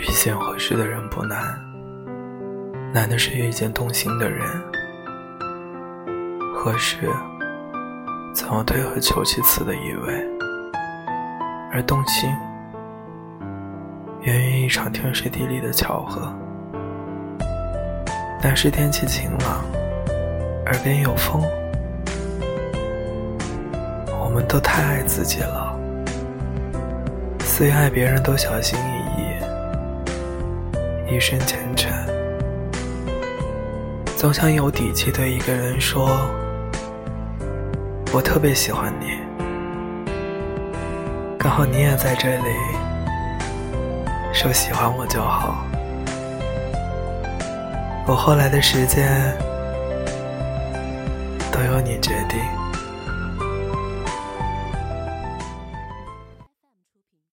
遇见合适的人不难，难的是遇见动心的人。合适，总有退而求其次的意味，而动心，源于一场天时地利的巧合。那时天气晴朗，耳边有风，我们都太爱自己了，所以爱别人都小心翼翼。一生虔诚，总想有底气对一个人说：“我特别喜欢你。”刚好你也在这里，说喜欢我就好。我后来的时间都由你决定。